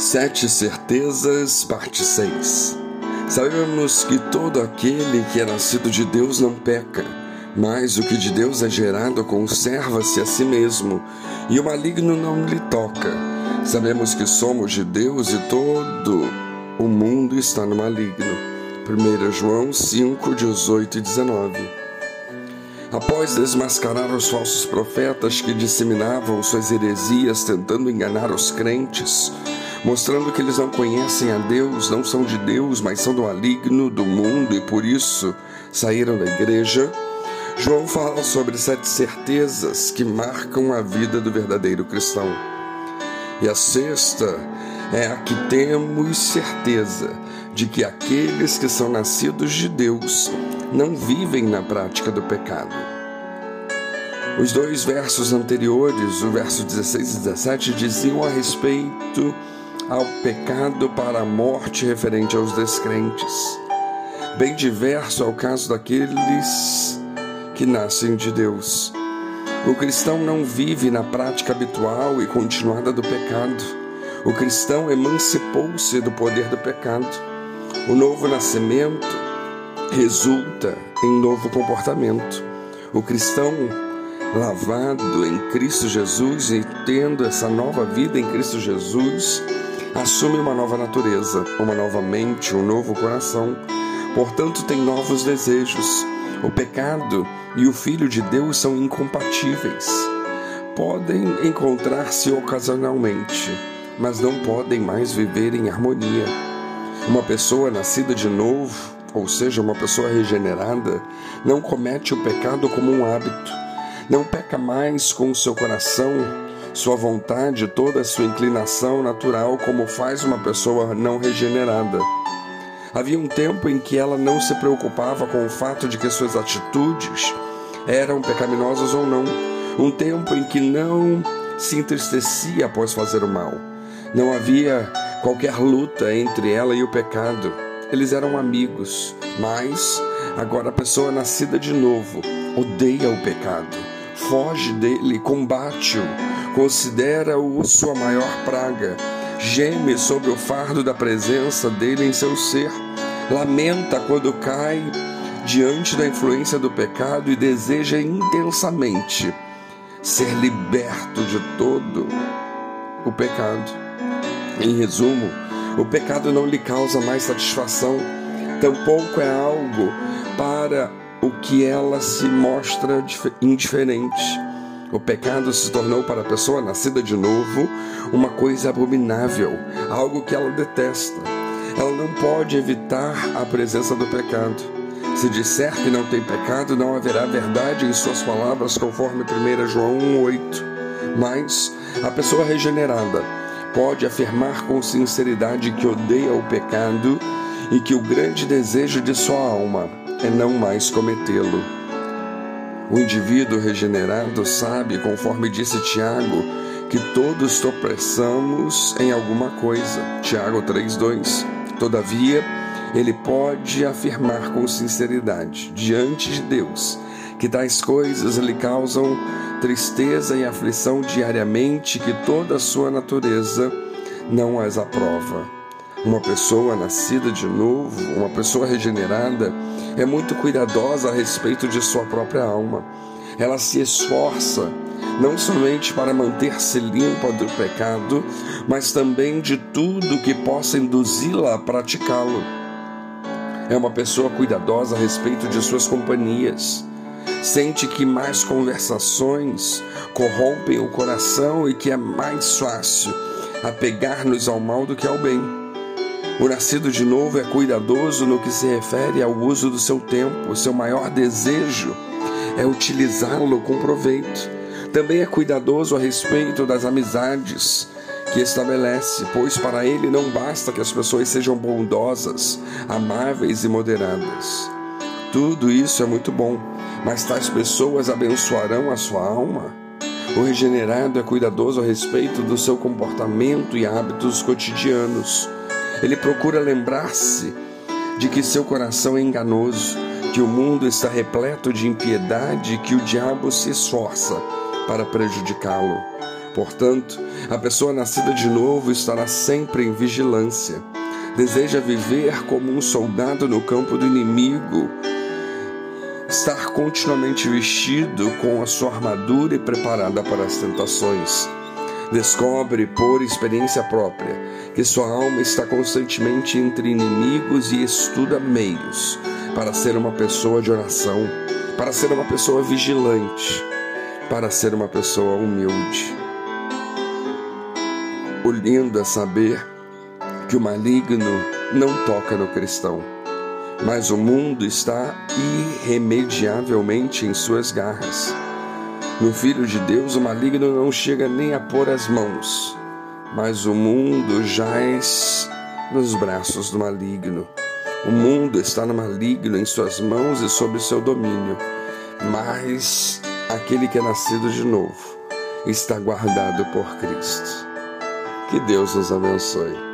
Sete Certezas, parte 6. Sabemos que todo aquele que é nascido de Deus não peca, mas o que de Deus é gerado conserva-se a si mesmo, e o maligno não lhe toca. Sabemos que somos de Deus e todo o mundo está no maligno. 1 João 5, 18 e 19. Após desmascarar os falsos profetas que disseminavam suas heresias tentando enganar os crentes, mostrando que eles não conhecem a Deus, não são de Deus, mas são do maligno, do mundo e por isso saíram da igreja. João fala sobre sete certezas que marcam a vida do verdadeiro cristão. E a sexta é a que temos certeza de que aqueles que são nascidos de Deus não vivem na prática do pecado. Os dois versos anteriores, o verso 16 e 17, diziam a respeito ao pecado para a morte referente aos descrentes. Bem diverso é o caso daqueles que nascem de Deus. O cristão não vive na prática habitual e continuada do pecado. O cristão emancipou-se do poder do pecado. O novo nascimento resulta em novo comportamento. O cristão lavado em Cristo Jesus e tendo essa nova vida em Cristo Jesus, assume uma nova natureza, uma nova mente, um novo coração. Portanto, tem novos desejos. O pecado e o Filho de Deus são incompatíveis. Podem encontrar-se ocasionalmente, mas não podem mais viver em harmonia. Uma pessoa nascida de novo, ou seja, uma pessoa regenerada, não comete o pecado como um hábito, não peca mais com o seu coração sua vontade, toda a sua inclinação natural, como faz uma pessoa não regenerada. Havia um tempo em que ela não se preocupava com o fato de que suas atitudes eram pecaminosas ou não. Um tempo em que não se entristecia após fazer o mal. Não havia qualquer luta entre ela e o pecado. Eles eram amigos, mas agora a pessoa nascida de novo odeia o pecado, foge dele, combate-o, considera-o sua maior praga, geme sobre o fardo da presença dele em seu ser, lamenta quando cai diante da influência do pecado e deseja intensamente ser liberto de todo o pecado. Em resumo, o pecado não lhe causa mais satisfação, tampouco é algo para o que ela se mostra indiferente. O pecado se tornou para a pessoa nascida de novo uma coisa abominável, algo que ela detesta. Ela não pode evitar a presença do pecado. Se disser que não tem pecado, não haverá verdade em suas palavras, conforme 1 João 1,8. Mas a pessoa regenerada pode afirmar com sinceridade que odeia o pecado e que o grande desejo de sua alma é não mais cometê-lo. O indivíduo regenerado sabe, conforme disse Tiago, que todos tropeçamos em alguma coisa. Tiago 3:2. Todavia, ele pode afirmar com sinceridade diante de Deus que tais coisas lhe causam tristeza e aflição diariamente, que toda a sua natureza não as aprova. Uma pessoa nascida de novo, uma pessoa regenerada, é muito cuidadosa a respeito de sua própria alma. Ela se esforça não somente para manter-se limpa do pecado, mas também de tudo que possa induzi-la a praticá-lo. É uma pessoa cuidadosa a respeito de suas companhias. Sente que mais conversações corrompem o coração e que é mais fácil apegar-nos ao mal do que ao bem. O nascido de novo é cuidadoso no que se refere ao uso do seu tempo. O seu maior desejo é utilizá-lo com proveito. Também é cuidadoso a respeito das amizades que estabelece, pois para ele não basta que as pessoas sejam bondosas, amáveis e moderadas. Tudo isso é muito bom, mas tais pessoas abençoarão a sua alma? O regenerado é cuidadoso a respeito do seu comportamento e hábitos cotidianos ele procura lembrar-se de que seu coração é enganoso, que o mundo está repleto de impiedade e que o diabo se esforça para prejudicá-lo. Portanto, a pessoa nascida de novo estará sempre em vigilância. Deseja viver como um soldado no campo do inimigo, estar continuamente vestido com a sua armadura e preparada para as tentações. Descobre por experiência própria que sua alma está constantemente entre inimigos e estuda meios para ser uma pessoa de oração, para ser uma pessoa vigilante, para ser uma pessoa humilde. O lindo é saber que o maligno não toca no cristão, mas o mundo está irremediavelmente em suas garras. No Filho de Deus, o maligno não chega nem a pôr as mãos, mas o mundo jaz nos braços do maligno. O mundo está no maligno em suas mãos e sob seu domínio, mas aquele que é nascido de novo está guardado por Cristo. Que Deus nos abençoe.